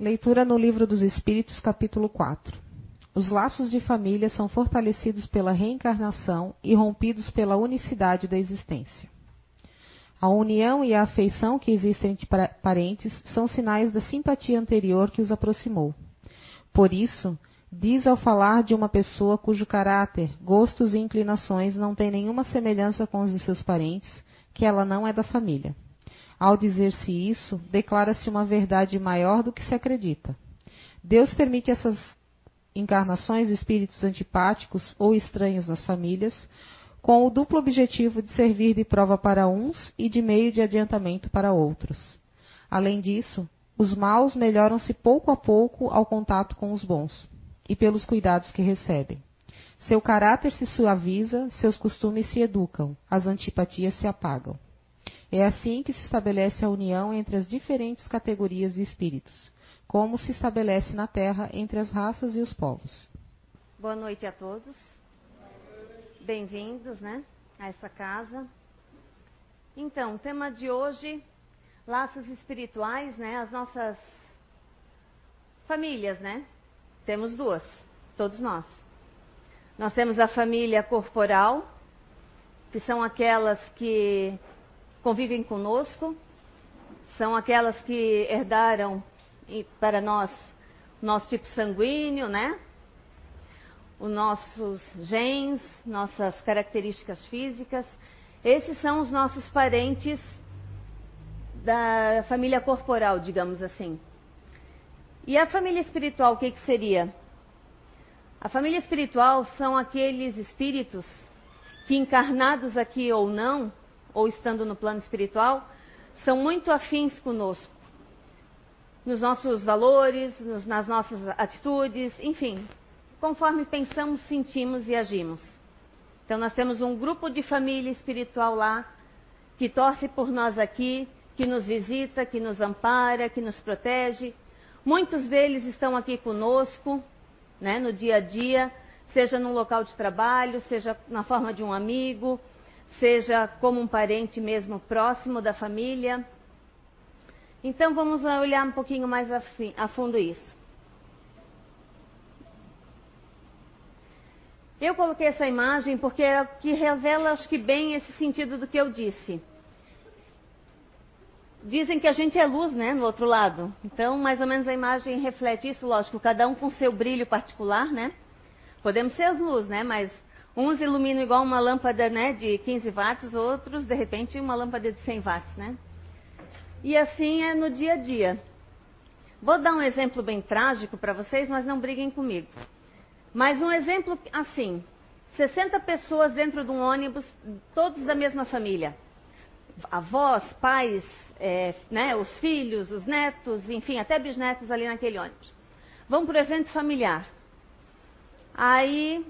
Leitura no Livro dos Espíritos, capítulo 4. Os laços de família são fortalecidos pela reencarnação e rompidos pela unicidade da existência. A união e a afeição que existem entre parentes são sinais da simpatia anterior que os aproximou. Por isso, diz ao falar de uma pessoa cujo caráter, gostos e inclinações não têm nenhuma semelhança com os de seus parentes, que ela não é da família. Ao dizer-se isso, declara-se uma verdade maior do que se acredita. Deus permite essas encarnações de espíritos antipáticos ou estranhos nas famílias, com o duplo objetivo de servir de prova para uns e de meio de adiantamento para outros. Além disso, os maus melhoram-se pouco a pouco ao contato com os bons e pelos cuidados que recebem. Seu caráter se suaviza, seus costumes se educam, as antipatias se apagam. É assim que se estabelece a união entre as diferentes categorias de espíritos, como se estabelece na Terra entre as raças e os povos. Boa noite a todos. Bem-vindos, né, a essa casa. Então, o tema de hoje, laços espirituais, né, as nossas famílias, né? Temos duas, todos nós. Nós temos a família corporal, que são aquelas que convivem conosco, são aquelas que herdaram para nós nosso tipo sanguíneo, né? Os nossos genes, nossas características físicas. Esses são os nossos parentes da família corporal, digamos assim. E a família espiritual, o que, que seria? A família espiritual são aqueles espíritos que, encarnados aqui ou não, ou estando no plano espiritual, são muito afins conosco. Nos nossos valores, nos, nas nossas atitudes, enfim, conforme pensamos, sentimos e agimos. Então, nós temos um grupo de família espiritual lá, que torce por nós aqui, que nos visita, que nos ampara, que nos protege. Muitos deles estão aqui conosco, né, no dia a dia, seja no local de trabalho, seja na forma de um amigo, seja como um parente mesmo próximo da família. Então vamos olhar um pouquinho mais a fundo isso. Eu coloquei essa imagem porque é que revela, acho que bem, esse sentido do que eu disse. Dizem que a gente é luz, né, no outro lado. Então, mais ou menos a imagem reflete isso, lógico, cada um com seu brilho particular, né? Podemos ser luz, né, mas Uns iluminam igual uma lâmpada né, de 15 watts, outros, de repente, uma lâmpada de 100 watts. Né? E assim é no dia a dia. Vou dar um exemplo bem trágico para vocês, mas não briguem comigo. Mas um exemplo assim: 60 pessoas dentro de um ônibus, todos da mesma família. Avós, pais, é, né, os filhos, os netos, enfim, até bisnetos ali naquele ônibus. Vão para o evento familiar. Aí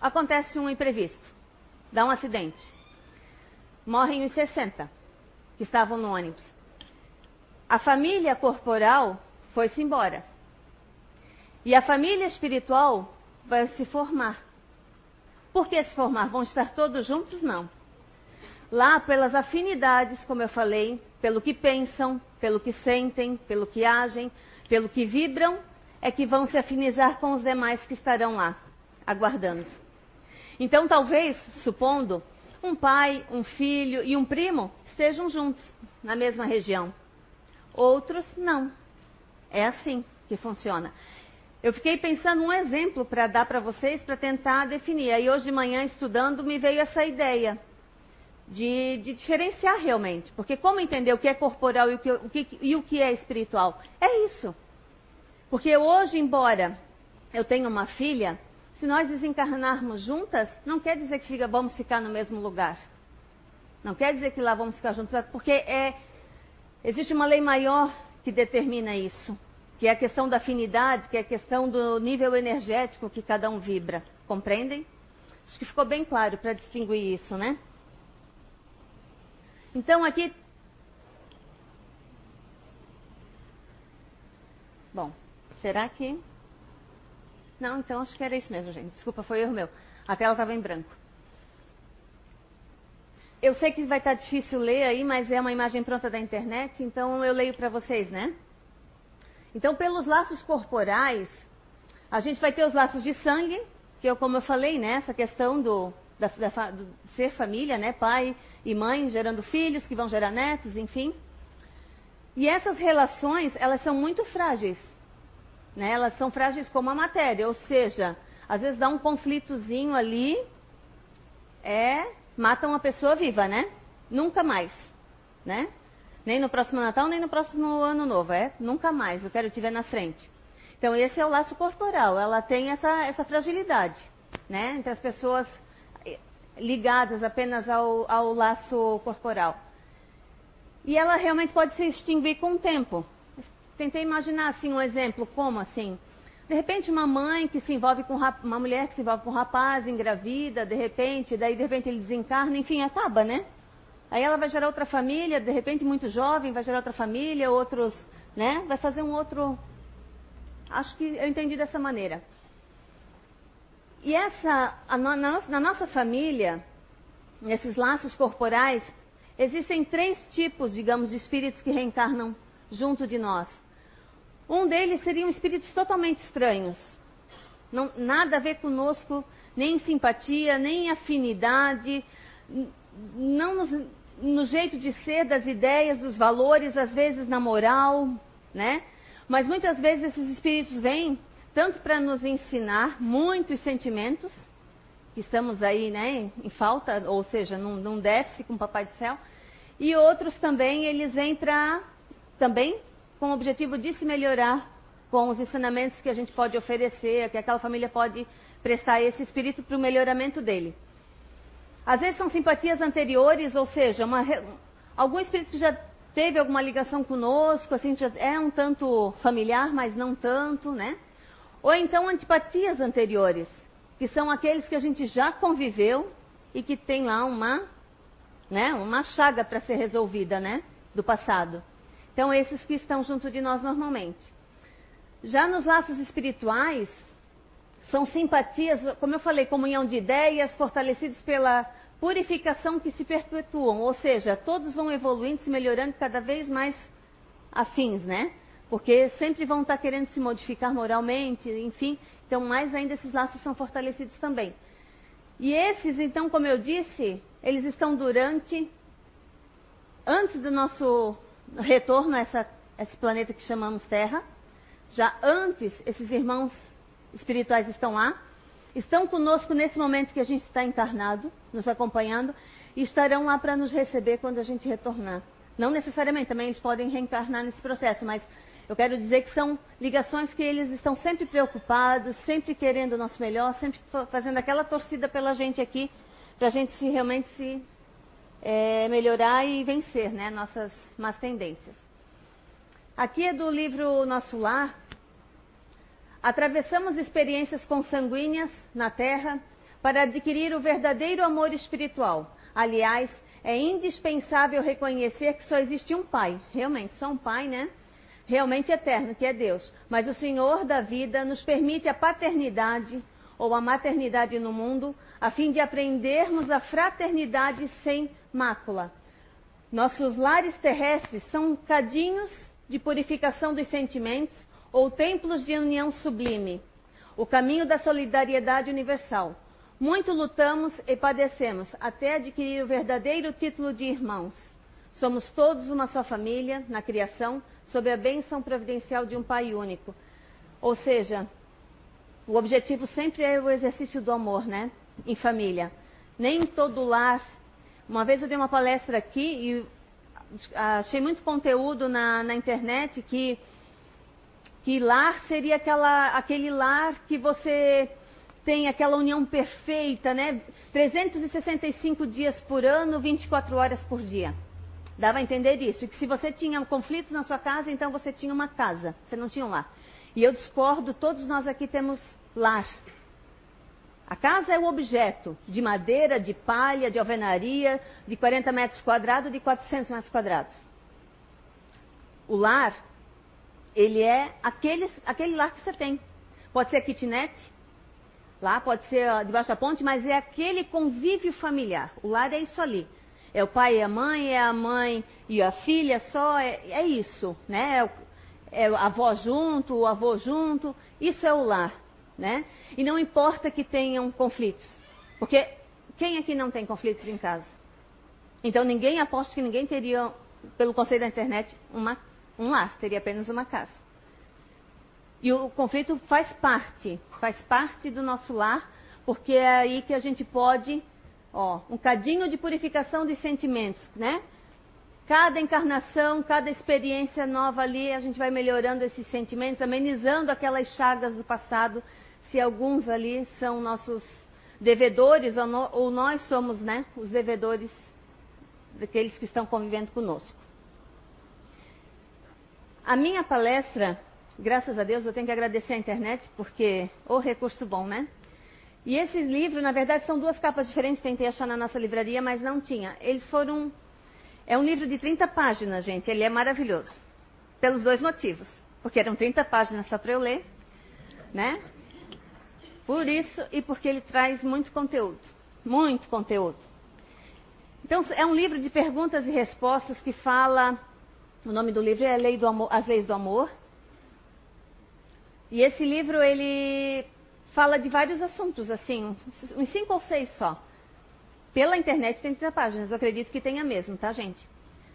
acontece um imprevisto, dá um acidente. Morrem os 60 que estavam no ônibus. A família corporal foi-se embora. E a família espiritual vai se formar. Por que se formar? Vão estar todos juntos? Não. Lá, pelas afinidades, como eu falei, pelo que pensam, pelo que sentem, pelo que agem, pelo que vibram, é que vão se afinizar com os demais que estarão lá aguardando. Então, talvez, supondo, um pai, um filho e um primo estejam juntos na mesma região. Outros não. É assim que funciona. Eu fiquei pensando um exemplo para dar para vocês para tentar definir. Aí hoje de manhã estudando me veio essa ideia de, de, diferenciar realmente, porque como entender o que é corporal e o que, o que, e o que é espiritual? É isso. Porque hoje, embora eu tenha uma filha, se nós desencarnarmos juntas, não quer dizer que fica, vamos ficar no mesmo lugar. Não quer dizer que lá vamos ficar juntos, porque é, existe uma lei maior que determina isso, que é a questão da afinidade, que é a questão do nível energético que cada um vibra. Compreendem? Acho que ficou bem claro para distinguir isso, né? Então aqui. Bom, será que não, então acho que era isso mesmo, gente. Desculpa, foi erro meu. A tela estava em branco. Eu sei que vai estar difícil ler aí, mas é uma imagem pronta da internet, então eu leio para vocês, né? Então, pelos laços corporais, a gente vai ter os laços de sangue, que é como eu falei, né? Essa questão do, da, da, do ser família, né? Pai e mãe gerando filhos que vão gerar netos, enfim. E essas relações, elas são muito frágeis. Né? Elas são frágeis como a matéria, ou seja, às vezes dá um conflitozinho ali, é, mata uma pessoa viva, né? Nunca mais, né? Nem no próximo Natal, nem no próximo Ano Novo, é? Nunca mais, eu quero te ver na frente. Então, esse é o laço corporal, ela tem essa, essa fragilidade, né? Entre as pessoas ligadas apenas ao, ao laço corporal. E ela realmente pode se extinguir com o tempo. Tentei imaginar assim um exemplo, como assim? De repente uma mãe que se envolve com uma mulher que se envolve com um rapaz, engravida, de repente, daí de repente ele desencarna, enfim, acaba, né? Aí ela vai gerar outra família, de repente muito jovem, vai gerar outra família, outros, né? Vai fazer um outro. Acho que eu entendi dessa maneira. E essa, na, na nossa família, nesses laços corporais, existem três tipos, digamos, de espíritos que reencarnam junto de nós. Um deles seriam espíritos totalmente estranhos. Não, nada a ver conosco, nem simpatia, nem afinidade, não nos, no jeito de ser, das ideias, dos valores, às vezes na moral, né? Mas muitas vezes esses espíritos vêm tanto para nos ensinar muitos sentimentos, que estamos aí né, em falta, ou seja, num, num déficit com o Papai do Céu, e outros também, eles vêm para também com o objetivo de se melhorar com os ensinamentos que a gente pode oferecer, que aquela família pode prestar esse espírito para o melhoramento dele. Às vezes são simpatias anteriores, ou seja, uma, algum espírito que já teve alguma ligação conosco, assim, já é um tanto familiar, mas não tanto, né? Ou então antipatias anteriores, que são aqueles que a gente já conviveu e que tem lá uma, né, uma chaga para ser resolvida, né, do passado. Então, esses que estão junto de nós normalmente. Já nos laços espirituais, são simpatias, como eu falei, comunhão de ideias, fortalecidos pela purificação que se perpetuam, ou seja, todos vão evoluindo, se melhorando cada vez mais afins, né? Porque sempre vão estar querendo se modificar moralmente, enfim. Então, mais ainda esses laços são fortalecidos também. E esses, então, como eu disse, eles estão durante, antes do nosso retorno a essa, esse planeta que chamamos Terra. Já antes, esses irmãos espirituais estão lá, estão conosco nesse momento que a gente está encarnado, nos acompanhando, e estarão lá para nos receber quando a gente retornar. Não necessariamente, também eles podem reencarnar nesse processo, mas eu quero dizer que são ligações que eles estão sempre preocupados, sempre querendo o nosso melhor, sempre fazendo aquela torcida pela gente aqui, para a gente se realmente se é, melhorar e vencer né, nossas más tendências. Aqui é do livro Nosso Lar. Atravessamos experiências consanguíneas na Terra para adquirir o verdadeiro amor espiritual. Aliás, é indispensável reconhecer que só existe um Pai, realmente, só um Pai, né? Realmente eterno, que é Deus. Mas o Senhor da vida nos permite a paternidade ou a maternidade no mundo, a fim de aprendermos a fraternidade sem mácula. Nossos lares terrestres são cadinhos de purificação dos sentimentos ou templos de união sublime, o caminho da solidariedade universal. Muito lutamos e padecemos até adquirir o verdadeiro título de irmãos. Somos todos uma só família na criação, sob a bênção providencial de um Pai único. Ou seja, o objetivo sempre é o exercício do amor, né? Em família. Nem todo lar. Uma vez eu dei uma palestra aqui e achei muito conteúdo na, na internet que, que lar seria aquela, aquele lar que você tem aquela união perfeita, né? 365 dias por ano, 24 horas por dia. Dava a entender isso. E que se você tinha conflitos na sua casa, então você tinha uma casa. Você não tinha um lar. E eu discordo, todos nós aqui temos lar. A casa é o objeto de madeira, de palha, de alvenaria, de 40 metros quadrados, de 400 metros quadrados. O lar, ele é aquele, aquele lar que você tem. Pode ser kitnet, lá pode ser debaixo da ponte, mas é aquele convívio familiar. O lar é isso ali. É o pai e a mãe, é a mãe e a filha só, é, é isso, né? É é a avó junto, o avô junto, isso é o lar, né? E não importa que tenham conflitos, porque quem aqui não tem conflitos em casa? Então ninguém aposta que ninguém teria, pelo conceito da internet, uma, um lar, teria apenas uma casa. E o conflito faz parte, faz parte do nosso lar, porque é aí que a gente pode, ó, um cadinho de purificação dos sentimentos, né? Cada encarnação, cada experiência nova ali, a gente vai melhorando esses sentimentos, amenizando aquelas chagas do passado, se alguns ali são nossos devedores ou, no, ou nós somos, né, os devedores daqueles que estão convivendo conosco. A minha palestra, graças a Deus, eu tenho que agradecer a internet, porque o recurso bom, né? E esses livros, na verdade, são duas capas diferentes, tentei achar na nossa livraria, mas não tinha. Eles foram é um livro de 30 páginas, gente. Ele é maravilhoso. Pelos dois motivos. Porque eram 30 páginas só para eu ler, né? Por isso e porque ele traz muito conteúdo. Muito conteúdo. Então, é um livro de perguntas e respostas que fala. O nome do livro é Lei do Amor, As Leis do Amor. E esse livro, ele fala de vários assuntos, assim, uns cinco ou seis só. Pela internet tem 30 páginas, eu acredito que tenha mesmo, tá, gente?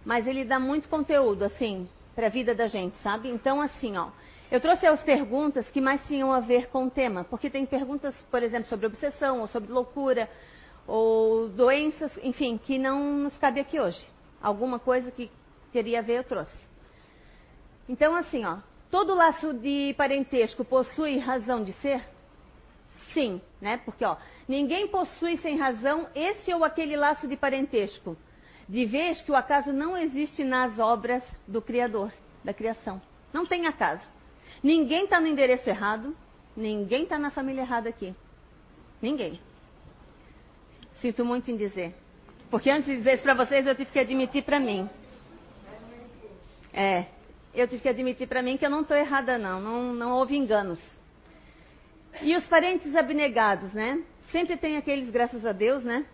Mas ele dá muito conteúdo, assim, para a vida da gente, sabe? Então, assim, ó, eu trouxe as perguntas que mais tinham a ver com o tema, porque tem perguntas, por exemplo, sobre obsessão, ou sobre loucura, ou doenças, enfim, que não nos cabe aqui hoje. Alguma coisa que queria ver, eu trouxe. Então, assim, ó, todo laço de parentesco possui razão de ser? Sim, né? Porque, ó, ninguém possui sem razão esse ou aquele laço de parentesco, de vez que o acaso não existe nas obras do Criador, da criação. Não tem acaso. Ninguém está no endereço errado, ninguém está na família errada aqui. Ninguém. Sinto muito em dizer. Porque antes de dizer isso para vocês, eu tive que admitir para mim. É, eu tive que admitir para mim que eu não estou errada, não. não. Não houve enganos. E os parentes abnegados, né? Sempre tem aqueles, graças a Deus, né?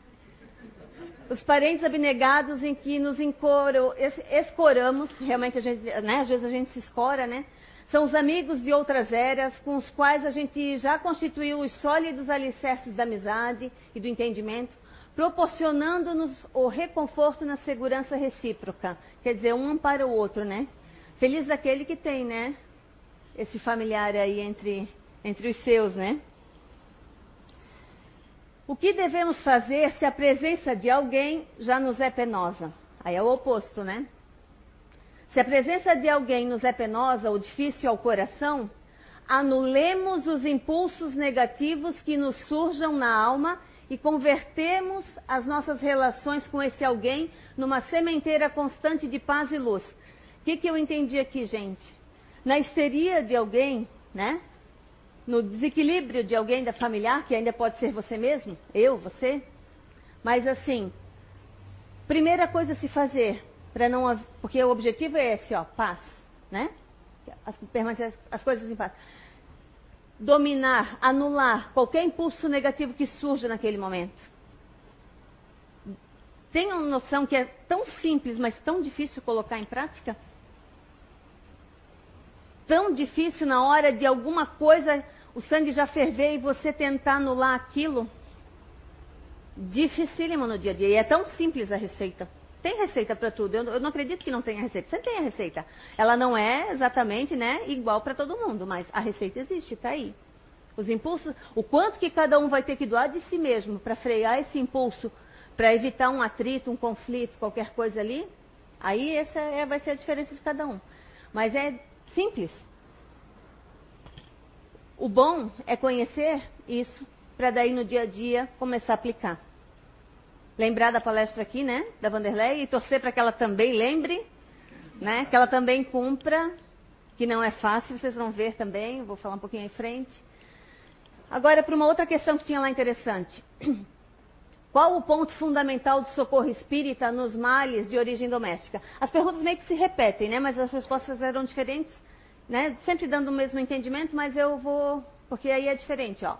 Os parentes abnegados em que nos escoramos, realmente a gente, né? às vezes a gente se escora, né? São os amigos de outras eras com os quais a gente já constituiu os sólidos alicerces da amizade e do entendimento, proporcionando-nos o reconforto na segurança recíproca. Quer dizer, um para o outro, né? Feliz daquele que tem, né? Esse familiar aí entre entre os seus, né? O que devemos fazer se a presença de alguém já nos é penosa? Aí é o oposto, né? Se a presença de alguém nos é penosa ou difícil ao coração, anulemos os impulsos negativos que nos surjam na alma e convertemos as nossas relações com esse alguém numa sementeira constante de paz e luz. O que, que eu entendi aqui, gente? Na histeria de alguém, né? No desequilíbrio de alguém da familiar, que ainda pode ser você mesmo, eu, você. Mas assim, primeira coisa a se fazer, para não porque o objetivo é esse, ó, paz, né? As, permanecer as coisas em paz. Dominar, anular qualquer impulso negativo que surja naquele momento. Tenham noção que é tão simples, mas tão difícil colocar em prática? Tão difícil na hora de alguma coisa, o sangue já ferver e você tentar anular aquilo? Dificílimo no dia a dia. E é tão simples a receita. Tem receita para tudo. Eu, eu, não acredito que não tenha receita. Você tem a receita. Ela não é exatamente né, igual para todo mundo, mas a receita existe, está aí. Os impulsos, o quanto que cada um vai ter que doar de si mesmo para frear esse impulso, para evitar um atrito, um conflito, qualquer coisa ali, aí essa é, vai ser a diferença de cada um. Mas é Simples. O bom é conhecer isso para daí no dia a dia começar a aplicar. Lembrar da palestra aqui, né, da Vanderlei e torcer para que ela também lembre, né, que ela também cumpra, que não é fácil, vocês vão ver também, vou falar um pouquinho em frente. Agora, para uma outra questão que tinha lá interessante. Qual o ponto fundamental do socorro espírita nos males de origem doméstica? As perguntas meio que se repetem, né? Mas as respostas eram diferentes, né? Sempre dando o mesmo entendimento, mas eu vou, porque aí é diferente, ó.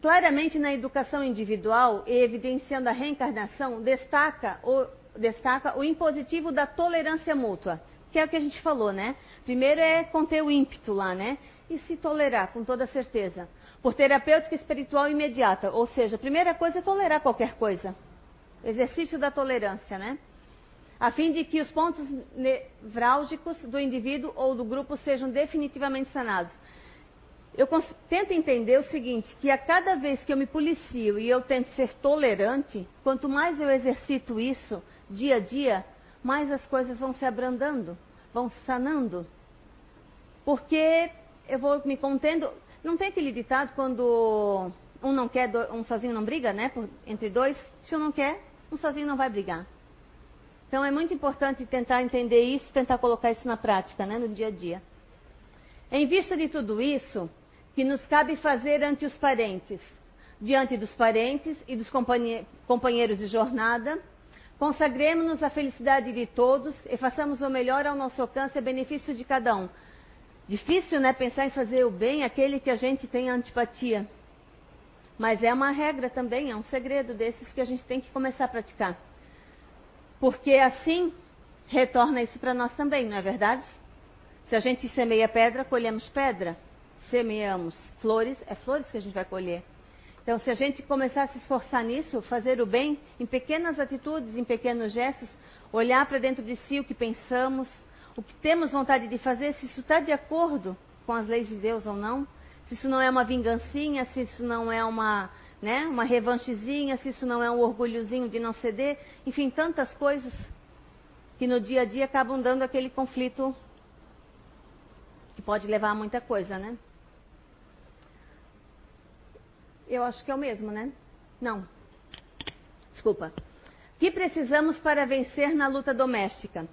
Claramente na educação individual e evidenciando a reencarnação, destaca o, destaca o impositivo da tolerância mútua. que é o que a gente falou, né? Primeiro é conter o ímpeto lá, né? E se tolerar, com toda certeza. Por terapêutica espiritual imediata. Ou seja, a primeira coisa é tolerar qualquer coisa. Exercício da tolerância, né? A fim de que os pontos nevrálgicos do indivíduo ou do grupo sejam definitivamente sanados. Eu tento entender o seguinte, que a cada vez que eu me policio e eu tento ser tolerante, quanto mais eu exercito isso dia a dia, mais as coisas vão se abrandando, vão se sanando. Porque eu vou me contendo. Não tem aquele ditado quando um não quer, um sozinho não briga, né? Entre dois. Se um não quer, um sozinho não vai brigar. Então é muito importante tentar entender isso, tentar colocar isso na prática, né? No dia a dia. Em vista de tudo isso, que nos cabe fazer ante os parentes, diante dos parentes e dos companheiros de jornada, consagremos-nos à felicidade de todos e façamos o melhor ao nosso alcance a benefício de cada um. Difícil, né, pensar em fazer o bem àquele que a gente tem antipatia. Mas é uma regra também, é um segredo desses que a gente tem que começar a praticar. Porque assim retorna isso para nós também, não é verdade? Se a gente semeia pedra, colhemos pedra. Semeamos flores, é flores que a gente vai colher. Então, se a gente começar a se esforçar nisso, fazer o bem em pequenas atitudes, em pequenos gestos, olhar para dentro de si o que pensamos, o que temos vontade de fazer, se isso está de acordo com as leis de Deus ou não, se isso não é uma vingancinha, se isso não é uma, né, uma revanchezinha, se isso não é um orgulhozinho de não ceder, enfim, tantas coisas que no dia a dia acabam dando aquele conflito que pode levar a muita coisa, né? Eu acho que é o mesmo, né? Não. Desculpa. Que precisamos para vencer na luta doméstica?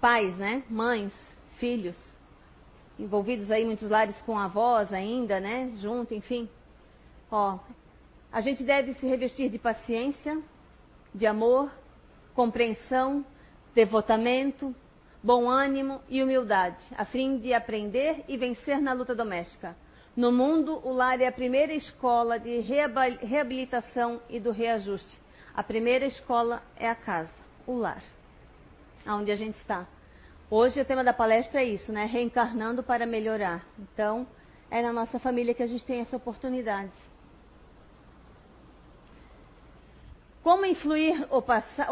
Pais, né? Mães, filhos, envolvidos aí muitos lares com avós ainda, né? Junto, enfim. Ó, a gente deve se revestir de paciência, de amor, compreensão, devotamento, bom ânimo e humildade, a fim de aprender e vencer na luta doméstica. No mundo, o lar é a primeira escola de reabilitação e do reajuste. A primeira escola é a casa, o lar, onde a gente está. Hoje o tema da palestra é isso, né? Reencarnando para melhorar. Então, é na nossa família que a gente tem essa oportunidade. Como influir o,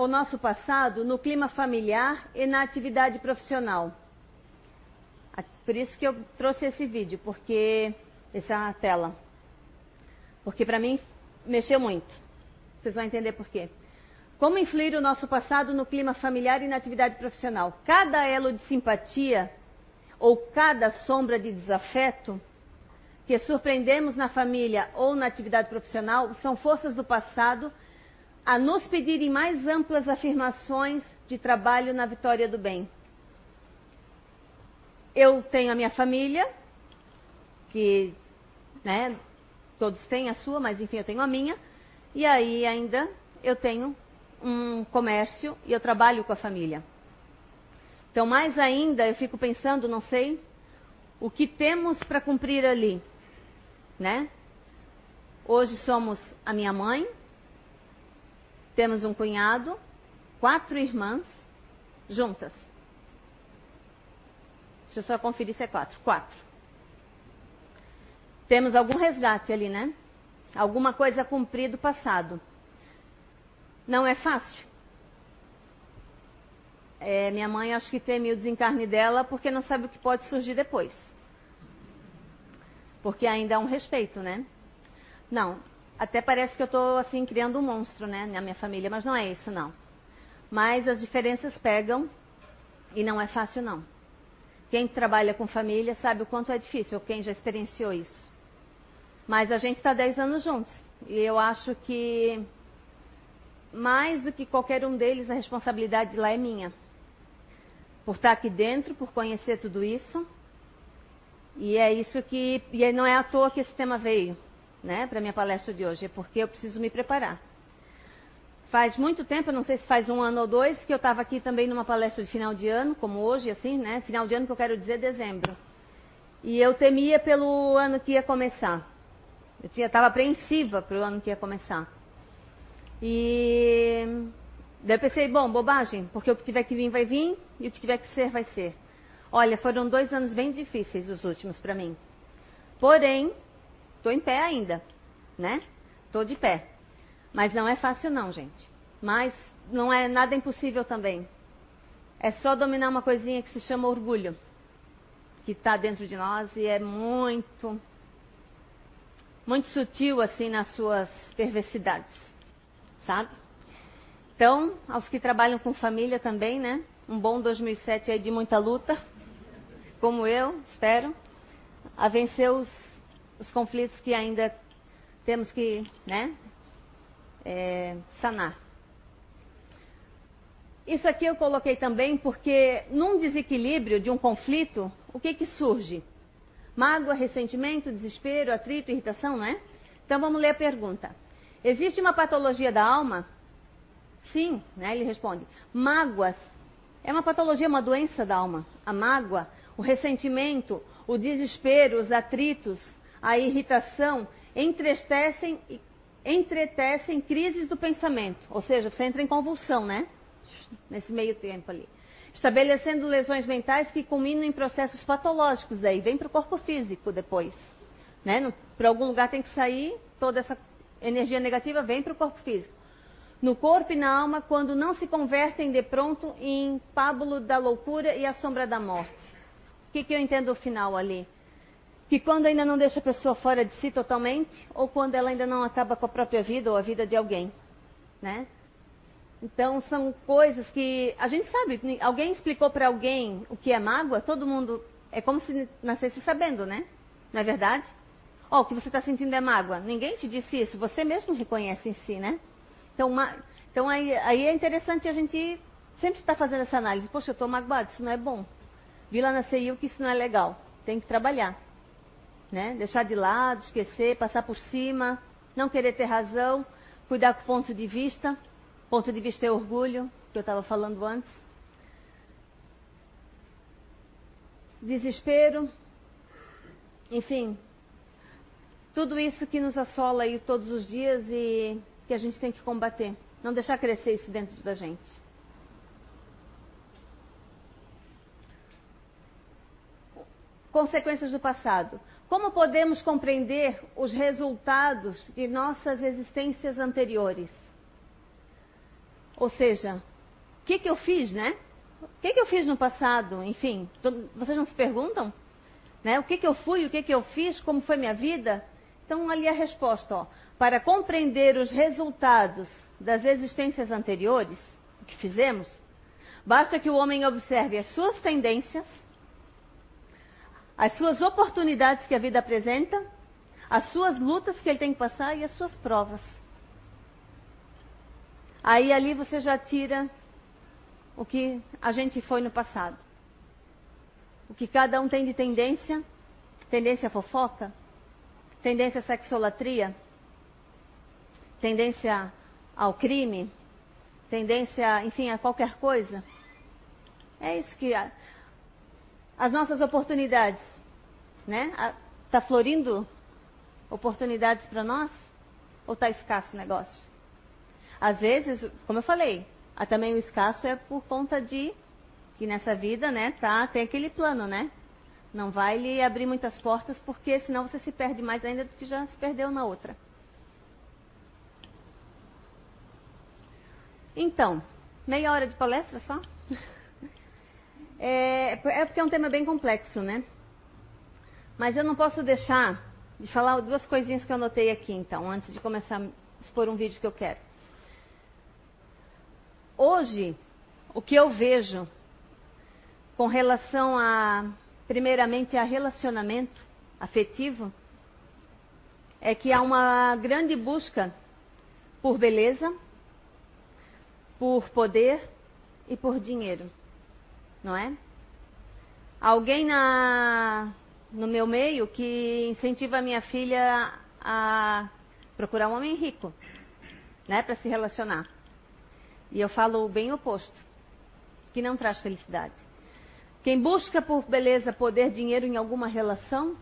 o nosso passado no clima familiar e na atividade profissional? Por isso que eu trouxe esse vídeo, porque essa tela. Porque para mim mexeu muito. Vocês vão entender por quê. Como influir o nosso passado no clima familiar e na atividade profissional? Cada elo de simpatia ou cada sombra de desafeto que surpreendemos na família ou na atividade profissional são forças do passado a nos pedirem mais amplas afirmações de trabalho na vitória do bem. Eu tenho a minha família, que né, todos têm a sua, mas enfim, eu tenho a minha. E aí ainda eu tenho um comércio e eu trabalho com a família. Então, mais ainda, eu fico pensando, não sei, o que temos para cumprir ali, né? Hoje somos a minha mãe, temos um cunhado, quatro irmãs juntas. Deixa eu só conferir se é quatro. Quatro. Temos algum resgate ali, né? Alguma coisa cumprido passado. Não é fácil. É, minha mãe acho que teme o desencarne dela porque não sabe o que pode surgir depois. Porque ainda há um respeito, né? Não, até parece que eu estou assim criando um monstro, né, na minha família, mas não é isso não. Mas as diferenças pegam e não é fácil não. Quem trabalha com família sabe o quanto é difícil, quem já experienciou isso. Mas a gente está 10 anos juntos. E eu acho que mais do que qualquer um deles, a responsabilidade lá é minha. Por estar aqui dentro, por conhecer tudo isso. E é isso que. E não é à toa que esse tema veio, né, para minha palestra de hoje. É porque eu preciso me preparar. Faz muito tempo, não sei se faz um ano ou dois, que eu estava aqui também numa palestra de final de ano, como hoje, assim, né? Final de ano que eu quero dizer dezembro. E eu temia pelo ano que ia começar. Eu estava apreensiva para o ano que ia começar. E Daí eu pensei, bom, bobagem, porque o que tiver que vir vai vir e o que tiver que ser vai ser. Olha, foram dois anos bem difíceis os últimos para mim. Porém, estou em pé ainda, né? Estou de pé. Mas não é fácil não, gente. Mas não é nada impossível também. É só dominar uma coisinha que se chama orgulho, que está dentro de nós e é muito, muito sutil assim nas suas perversidades, sabe? Então, aos que trabalham com família também, né? Um bom 2007 aí de muita luta, como eu, espero, a vencer os, os conflitos que ainda temos que, né? É, sanar. Isso aqui eu coloquei também porque num desequilíbrio de um conflito, o que que surge? Mágoa, ressentimento, desespero, atrito, irritação, não é? Então vamos ler a pergunta. Existe uma patologia da alma? Sim, né? Ele responde. Mágoas é uma patologia, uma doença da alma. A mágoa, o ressentimento, o desespero, os atritos, a irritação entristecem, entretecem crises do pensamento. Ou seja, você entra em convulsão, né? nesse meio tempo ali. Estabelecendo lesões mentais que culminam em processos patológicos, daí vem para o corpo físico depois. Né? Para algum lugar tem que sair, toda essa energia negativa vem para o corpo físico. No corpo e na alma, quando não se convertem de pronto em pábulo da loucura e a sombra da morte. O que, que eu entendo o final ali? Que quando ainda não deixa a pessoa fora de si totalmente, ou quando ela ainda não acaba com a própria vida ou a vida de alguém. Né? Então são coisas que a gente sabe. Alguém explicou para alguém o que é mágoa, todo mundo é como se nascesse sabendo, né? Não é verdade? Oh, o que você está sentindo é mágoa. Ninguém te disse isso, você mesmo reconhece em si, né? Então, então aí, aí, é interessante a gente sempre estar fazendo essa análise. Poxa, eu estou magoado, isso não é bom. Vi lá na CIU que isso não é legal. Tem que trabalhar. Né? Deixar de lado, esquecer, passar por cima, não querer ter razão, cuidar com o ponto de vista. Ponto de vista é orgulho, que eu estava falando antes. Desespero. Enfim, tudo isso que nos assola aí todos os dias e que a gente tem que combater. Não deixar crescer isso dentro da gente. Consequências do passado. Como podemos compreender os resultados de nossas existências anteriores? Ou seja, o que, que eu fiz, né? O que, que eu fiz no passado? Enfim, vocês não se perguntam? Né? O que, que eu fui, o que, que eu fiz, como foi minha vida? Então, ali a resposta, ó. Para compreender os resultados das existências anteriores, o que fizemos, basta que o homem observe as suas tendências, as suas oportunidades que a vida apresenta, as suas lutas que ele tem que passar e as suas provas. Aí ali você já tira o que a gente foi no passado. O que cada um tem de tendência, tendência fofoca, tendência à sexolatria, tendência ao crime, tendência, enfim, a qualquer coisa. É isso que a, as nossas oportunidades, né? Está florindo oportunidades para nós? Ou está escasso o negócio? Às vezes, como eu falei, também o escasso é por conta de que nessa vida, né, tá, tem aquele plano, né? Não vai lhe abrir muitas portas, porque senão você se perde mais ainda do que já se perdeu na outra. Então, meia hora de palestra só? É, é porque é um tema bem complexo, né? Mas eu não posso deixar de falar duas coisinhas que eu anotei aqui, então, antes de começar a expor um vídeo que eu quero. Hoje, o que eu vejo com relação a, primeiramente, a relacionamento afetivo, é que há uma grande busca por beleza, por poder e por dinheiro, não é? Alguém na, no meu meio que incentiva a minha filha a procurar um homem rico, né, para se relacionar. E eu falo bem oposto, que não traz felicidade. Quem busca por beleza, poder, dinheiro em alguma relação,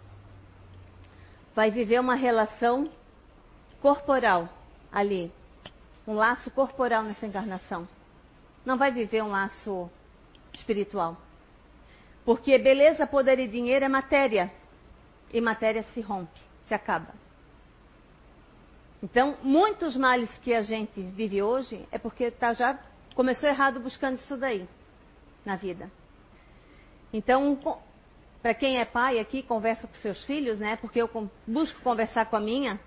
vai viver uma relação corporal ali, um laço corporal nessa encarnação. não vai viver um laço espiritual. Porque beleza, poder e dinheiro é matéria. E matéria se rompe, se acaba. Então, muitos males que a gente vive hoje é porque tá já começou errado buscando isso daí na vida. Então, para quem é pai aqui, conversa com seus filhos, né? Porque eu busco conversar com a minha.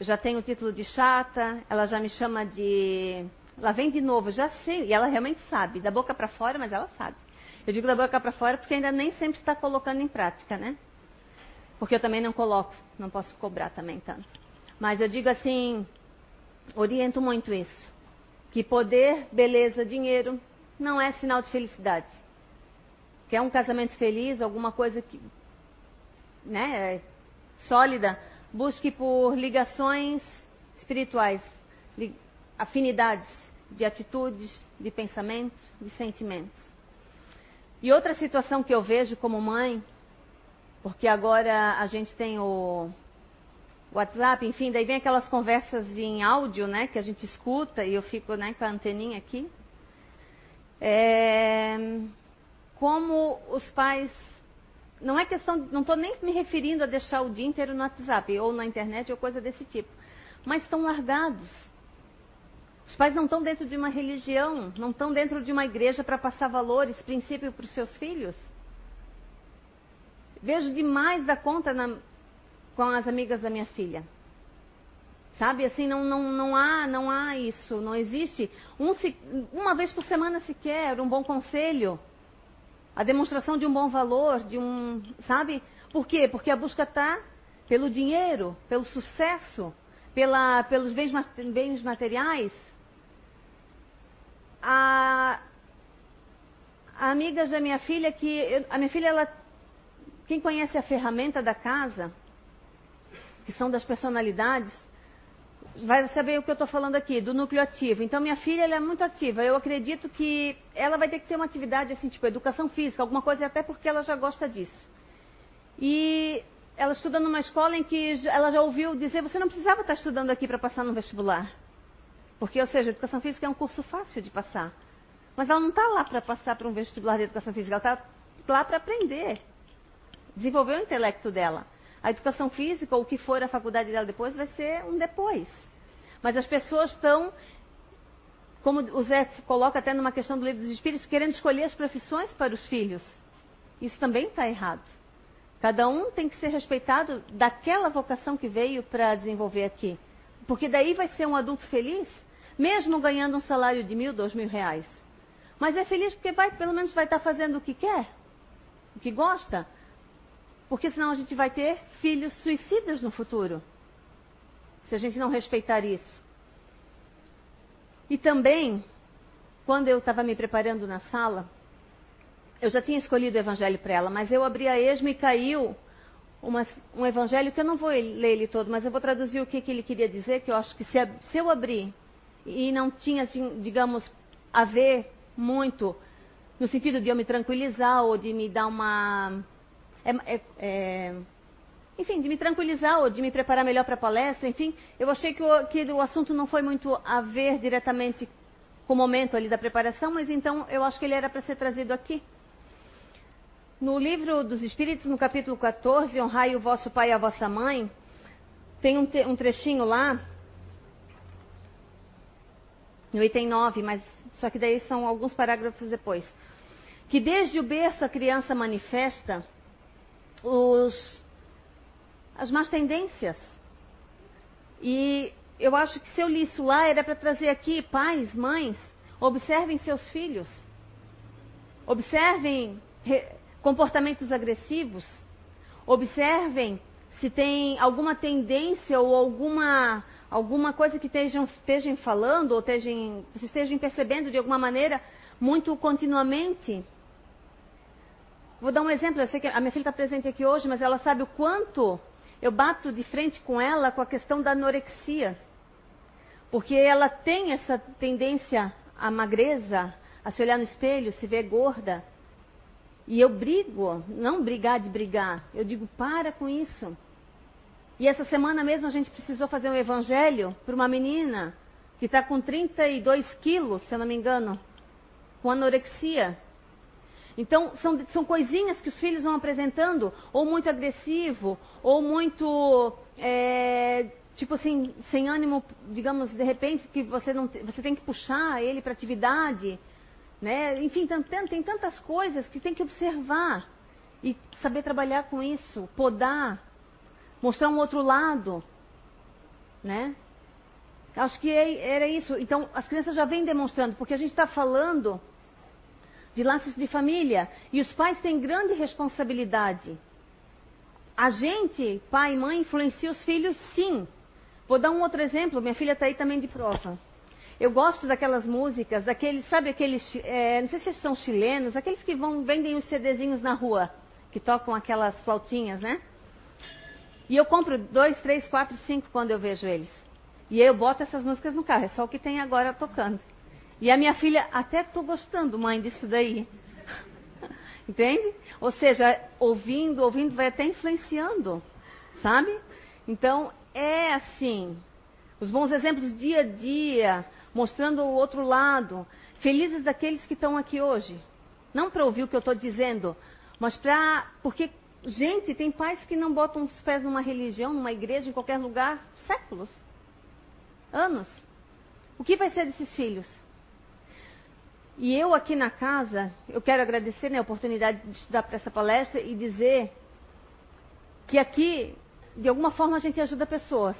Já tenho o título de chata, ela já me chama de. Ela vem de novo, já sei, e ela realmente sabe, da boca para fora, mas ela sabe. Eu digo da boca para fora porque ainda nem sempre está colocando em prática, né? Porque eu também não coloco, não posso cobrar também tanto. Mas eu digo assim, oriento muito isso. Que poder, beleza, dinheiro não é sinal de felicidade. Quer um casamento feliz, alguma coisa que, né, sólida, busque por ligações espirituais, afinidades de atitudes, de pensamentos, de sentimentos. E outra situação que eu vejo como mãe, porque agora a gente tem o WhatsApp, enfim, daí vem aquelas conversas em áudio, né, que a gente escuta e eu fico, né, com a anteninha aqui. É, como os pais, não é questão, não estou nem me referindo a deixar o dia inteiro no WhatsApp ou na internet ou coisa desse tipo, mas estão largados. Os pais não estão dentro de uma religião, não estão dentro de uma igreja para passar valores, princípios para os seus filhos. Vejo demais da conta na, com as amigas da minha filha. Sabe, assim, não, não, não, há, não há isso, não existe um, uma vez por semana sequer um bom conselho, a demonstração de um bom valor, de um, sabe? Por quê? Porque a busca está pelo dinheiro, pelo sucesso, pela, pelos bens, bens materiais. A, a amigas da minha filha que a minha filha ela quem conhece a ferramenta da casa que são das personalidades, vai saber o que eu estou falando aqui, do núcleo ativo. Então, minha filha ela é muito ativa. Eu acredito que ela vai ter que ter uma atividade assim, tipo educação física, alguma coisa, até porque ela já gosta disso. E ela estuda numa escola em que ela já ouviu dizer: você não precisava estar estudando aqui para passar no vestibular. Porque, ou seja, educação física é um curso fácil de passar. Mas ela não está lá para passar para um vestibular de educação física, ela está lá para aprender, desenvolver o intelecto dela. A educação física, ou o que for a faculdade dela depois, vai ser um depois. Mas as pessoas estão, como o Zé coloca até numa questão do livro dos Espíritos, querendo escolher as profissões para os filhos. Isso também está errado. Cada um tem que ser respeitado daquela vocação que veio para desenvolver aqui. Porque daí vai ser um adulto feliz, mesmo ganhando um salário de mil, dois mil reais. Mas é feliz porque vai, pelo menos vai estar tá fazendo o que quer, o que gosta. Porque senão a gente vai ter filhos suicidas no futuro. Se a gente não respeitar isso. E também, quando eu estava me preparando na sala, eu já tinha escolhido o evangelho para ela, mas eu abri a esmo e caiu uma, um evangelho que eu não vou ler ele todo, mas eu vou traduzir o que, que ele queria dizer, que eu acho que se, se eu abrir e não tinha, digamos, a ver muito no sentido de eu me tranquilizar ou de me dar uma é, é, é, enfim, de me tranquilizar ou de me preparar melhor para a palestra, enfim, eu achei que o, que o assunto não foi muito a ver diretamente com o momento ali da preparação, mas então eu acho que ele era para ser trazido aqui. No livro dos Espíritos, no capítulo 14, Honrai o vosso pai e a vossa mãe, tem um, um trechinho lá, no item 9, mas só que daí são alguns parágrafos depois. Que desde o berço a criança manifesta os, as más tendências. E eu acho que se eu li isso lá, era para trazer aqui, pais, mães, observem seus filhos. Observem comportamentos agressivos. Observem se tem alguma tendência ou alguma, alguma coisa que estejam, estejam falando ou estejam, estejam percebendo de alguma maneira muito continuamente. Vou dar um exemplo, eu sei que a minha filha está presente aqui hoje, mas ela sabe o quanto eu bato de frente com ela com a questão da anorexia. Porque ela tem essa tendência à magreza, a se olhar no espelho, se ver gorda. E eu brigo, não brigar de brigar, eu digo, para com isso. E essa semana mesmo a gente precisou fazer um evangelho para uma menina que está com 32 quilos, se eu não me engano, com anorexia. Então, são, são coisinhas que os filhos vão apresentando, ou muito agressivo, ou muito, é, tipo assim, sem ânimo, digamos, de repente, que você, não, você tem que puxar ele para atividade. Né? Enfim, tem, tem tantas coisas que tem que observar e saber trabalhar com isso, podar, mostrar um outro lado. Né? Acho que é, era isso. Então, as crianças já vêm demonstrando, porque a gente está falando de laços de família. E os pais têm grande responsabilidade. A gente, pai e mãe, influencia os filhos, sim. Vou dar um outro exemplo. Minha filha está aí também de prova. Eu gosto daquelas músicas, daqueles, sabe aqueles, é, não sei se são chilenos, aqueles que vão vendem os CDzinhos na rua, que tocam aquelas flautinhas, né? E eu compro dois, três, quatro, cinco quando eu vejo eles. E eu boto essas músicas no carro, é só o que tem agora tocando. E a minha filha, até estou gostando, mãe, disso daí. Entende? Ou seja, ouvindo, ouvindo, vai até influenciando, sabe? Então, é assim. Os bons exemplos dia a dia, mostrando o outro lado. Felizes daqueles que estão aqui hoje. Não para ouvir o que eu estou dizendo, mas para. Porque, gente, tem pais que não botam os pés numa religião, numa igreja, em qualquer lugar, séculos, anos. O que vai ser desses filhos? E eu aqui na casa, eu quero agradecer né, a oportunidade de estudar para essa palestra e dizer que aqui, de alguma forma, a gente ajuda pessoas.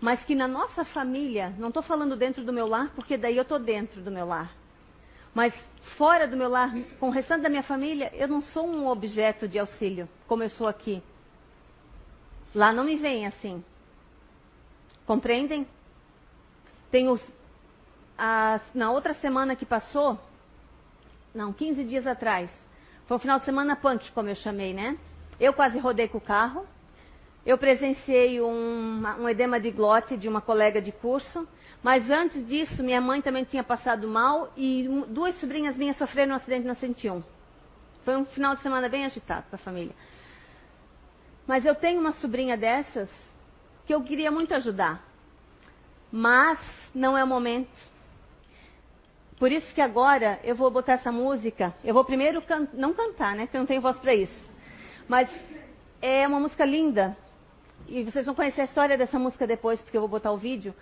Mas que na nossa família, não estou falando dentro do meu lar, porque daí eu estou dentro do meu lar. Mas fora do meu lar, com o restante da minha família, eu não sou um objeto de auxílio, como eu sou aqui. Lá não me vem assim. Compreendem? Tenho a, na outra semana que passou, não, 15 dias atrás, foi um final de semana punk, como eu chamei, né? Eu quase rodei com o carro. Eu presenciei um, um edema de glote de uma colega de curso. Mas antes disso, minha mãe também tinha passado mal e duas sobrinhas minhas sofreram um acidente na 101. Foi um final de semana bem agitado para a família. Mas eu tenho uma sobrinha dessas que eu queria muito ajudar. Mas não é o momento. Por isso que agora eu vou botar essa música. Eu vou primeiro can não cantar, né? Porque eu não tenho voz para isso. Mas é uma música linda. E vocês vão conhecer a história dessa música depois, porque eu vou botar o vídeo.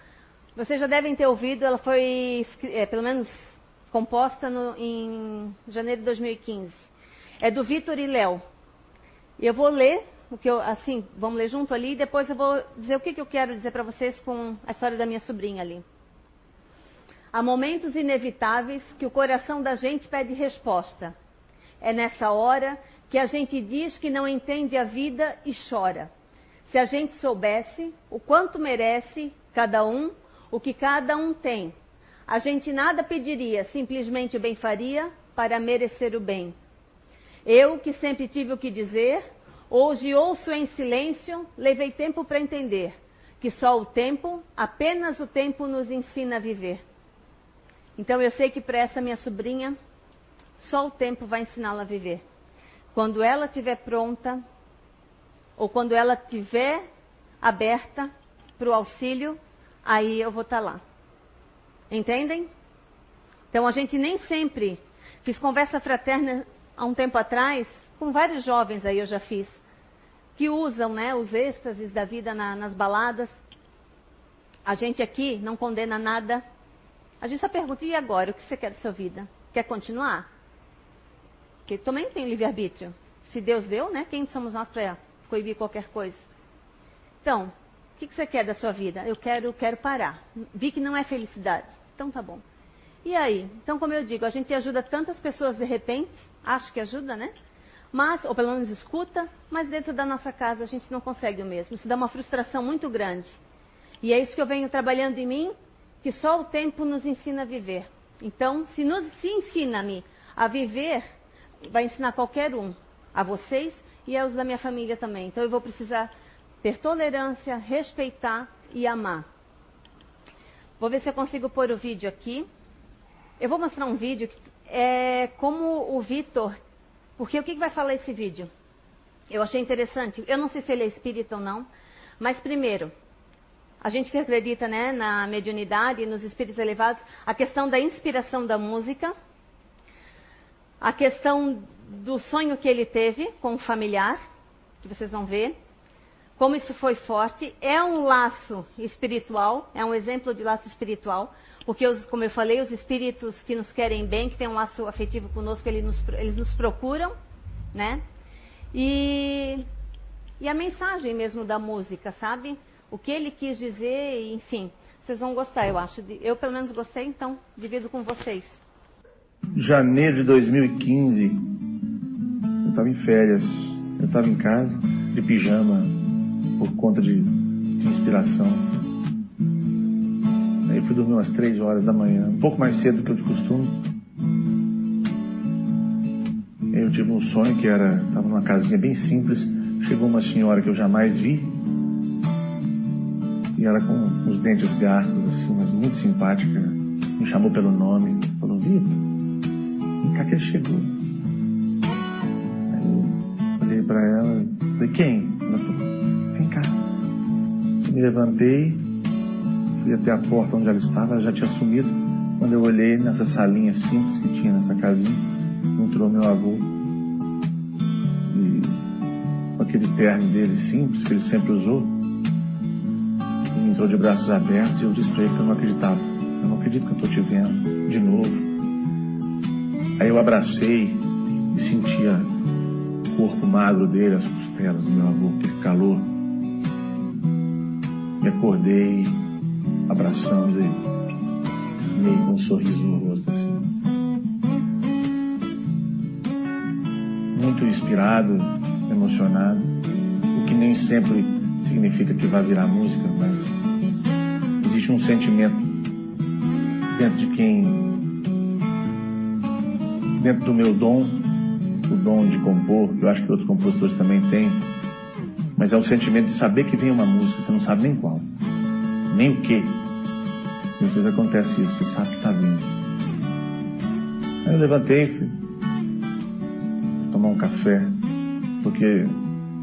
Vocês já devem ter ouvido, ela foi, é, pelo menos, composta no, em janeiro de 2015. É do Vitor e Léo. E eu vou ler, o que eu, assim, vamos ler junto ali, e depois eu vou dizer o que, que eu quero dizer para vocês com a história da minha sobrinha ali. Há momentos inevitáveis que o coração da gente pede resposta. É nessa hora que a gente diz que não entende a vida e chora. Se a gente soubesse o quanto merece cada um, o que cada um tem, a gente nada pediria, simplesmente o bem faria para merecer o bem. Eu, que sempre tive o que dizer, hoje ouço em silêncio, levei tempo para entender que só o tempo, apenas o tempo, nos ensina a viver. Então eu sei que para essa minha sobrinha, só o tempo vai ensiná-la a viver. Quando ela estiver pronta, ou quando ela estiver aberta para o auxílio, aí eu vou estar tá lá. Entendem? Então a gente nem sempre. Fiz conversa fraterna há um tempo atrás, com vários jovens aí eu já fiz, que usam né, os êxtases da vida na, nas baladas. A gente aqui não condena nada, a gente só pergunta, e agora? O que você quer da sua vida? Quer continuar? Porque também tem livre-arbítrio. Se Deus deu, né? Quem somos nós para coibir qualquer coisa? Então, o que você quer da sua vida? Eu quero, quero parar. Vi que não é felicidade. Então tá bom. E aí? Então, como eu digo, a gente ajuda tantas pessoas de repente, acho que ajuda, né? Mas, ou pelo menos escuta, mas dentro da nossa casa a gente não consegue o mesmo. Isso dá uma frustração muito grande. E é isso que eu venho trabalhando em mim que só o tempo nos ensina a viver. Então, se, nos, se ensina-me a viver, vai ensinar qualquer um, a vocês e aos da minha família também. Então, eu vou precisar ter tolerância, respeitar e amar. Vou ver se eu consigo pôr o vídeo aqui. Eu vou mostrar um vídeo que é como o Vitor. Porque o que vai falar esse vídeo? Eu achei interessante. Eu não sei se ele é espírita ou não. Mas primeiro, a gente que acredita né, na mediunidade, nos espíritos elevados, a questão da inspiração da música, a questão do sonho que ele teve com o familiar, que vocês vão ver, como isso foi forte. É um laço espiritual, é um exemplo de laço espiritual, porque, os, como eu falei, os espíritos que nos querem bem, que têm um laço afetivo conosco, eles nos, eles nos procuram, né? E, e a mensagem mesmo da música, sabe? O que ele quis dizer, enfim. Vocês vão gostar, eu acho. Eu, pelo menos, gostei, então divido com vocês. Janeiro de 2015, eu estava em férias. Eu estava em casa, de pijama, por conta de, de inspiração. Aí fui dormir umas três horas da manhã, um pouco mais cedo do que eu de costume. Eu tive um sonho que era, estava numa casinha bem simples, chegou uma senhora que eu jamais vi, e ela com os dentes gastos assim, mas muito simpática, me chamou pelo nome, falou, Vitor, vem cá que ele chegou. Aí eu olhei para ela, falei, quem? Ela falou, vem cá. Me levantei, fui até a porta onde ela estava, ela já tinha sumido. Quando eu olhei nessa salinha simples que tinha nessa casinha, entrou meu avô. E com aquele terno dele simples, que ele sempre usou, entrou de braços abertos e eu disse para ele que eu não acreditava. Eu não acredito que eu estou te vendo de novo. Aí eu abracei e sentia o corpo magro dele, as costelas do meu avô, aquele calor. Me acordei abraçando ele, meio com um sorriso no rosto assim. Muito inspirado, emocionado, o que nem sempre significa que vai virar música, mas existe um sentimento dentro de quem, dentro do meu dom, o dom de compor, que eu acho que outros compositores também têm, mas é o sentimento de saber que vem uma música, você não sabe nem qual, nem o que. Às vezes acontece isso, você sabe que está vindo. Aí eu levantei, fui tomar um café, porque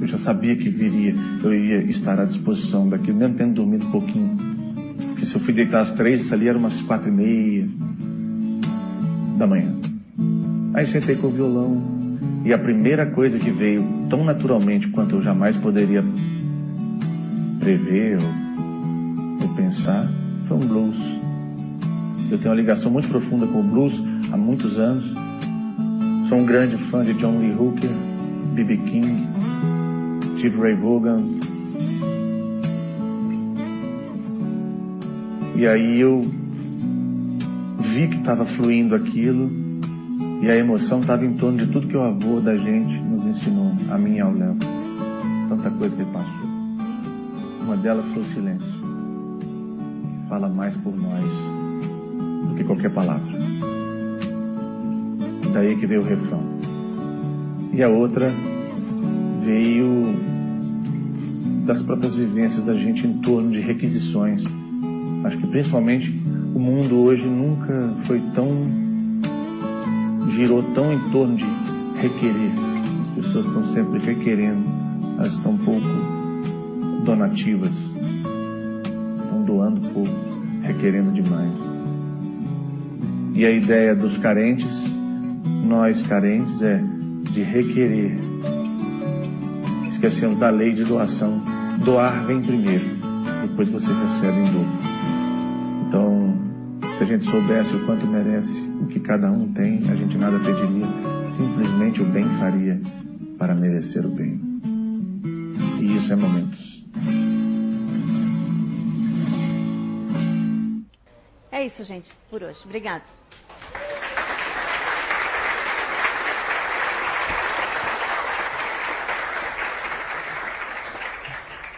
eu já sabia que viria, eu ia estar à disposição daquilo, mesmo tendo dormido um pouquinho. Se eu fui deitar às três, ali era umas quatro e meia da manhã. Aí sentei com o violão, e a primeira coisa que veio tão naturalmente quanto eu jamais poderia prever ou, ou pensar foi um blues. Eu tenho uma ligação muito profunda com o blues há muitos anos. Sou um grande fã de John Lee Hooker, B.B. King, Steve Ray Vaughan. E aí eu vi que estava fluindo aquilo e a emoção estava em torno de tudo que o avô da gente nos ensinou, a mim e ao Léo. Tanta coisa que ele passou. Uma delas foi o silêncio. Fala mais por nós do que qualquer palavra. Daí que veio o refrão. E a outra veio das próprias vivências da gente em torno de requisições. Acho que principalmente o mundo hoje nunca foi tão girou tão em torno de requerer. As pessoas estão sempre requerendo, elas estão pouco donativas, estão doando pouco, requerendo demais. E a ideia dos carentes, nós carentes, é de requerer. Esquecendo da lei de doação. Doar vem primeiro, depois você recebe em dobro. Então, se a gente soubesse o quanto merece o que cada um tem, a gente nada pediria, simplesmente o bem faria para merecer o bem. E isso é momentos. É isso, gente, por hoje. Obrigada.